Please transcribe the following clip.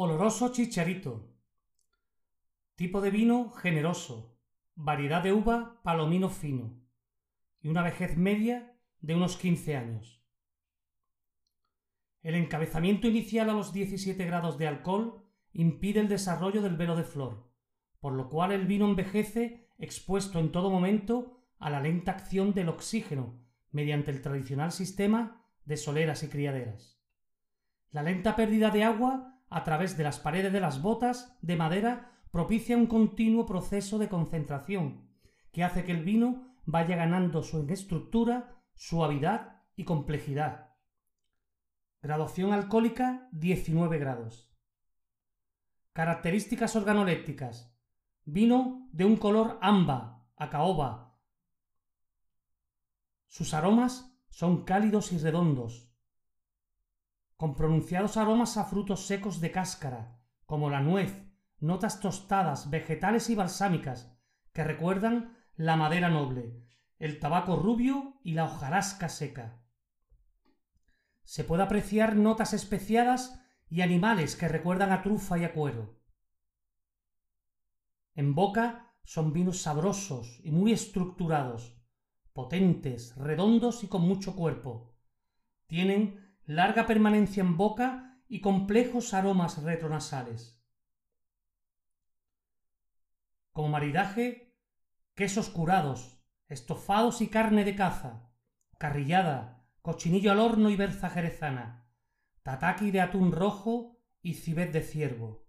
Oloroso chicharito. Tipo de vino generoso. Variedad de uva palomino fino. Y una vejez media de unos 15 años. El encabezamiento inicial a los 17 grados de alcohol impide el desarrollo del velo de flor, por lo cual el vino envejece expuesto en todo momento a la lenta acción del oxígeno mediante el tradicional sistema de soleras y criaderas. La lenta pérdida de agua a través de las paredes de las botas de madera propicia un continuo proceso de concentración que hace que el vino vaya ganando su estructura, suavidad y complejidad. Graduación alcohólica 19 grados. Características organolépticas. Vino de un color amba, a caoba. Sus aromas son cálidos y redondos, con pronunciados aromas a frutos secos de cáscara, como la nuez, notas tostadas, vegetales y balsámicas, que recuerdan la madera noble, el tabaco rubio y la hojarasca seca. Se puede apreciar notas especiadas y animales que recuerdan a trufa y a cuero. En boca son vinos sabrosos y muy estructurados, potentes, redondos y con mucho cuerpo. Tienen larga permanencia en boca y complejos aromas retronasales. Como maridaje, quesos curados, estofados y carne de caza, carrillada, cochinillo al horno y berza jerezana, tataki de atún rojo y cibet de ciervo.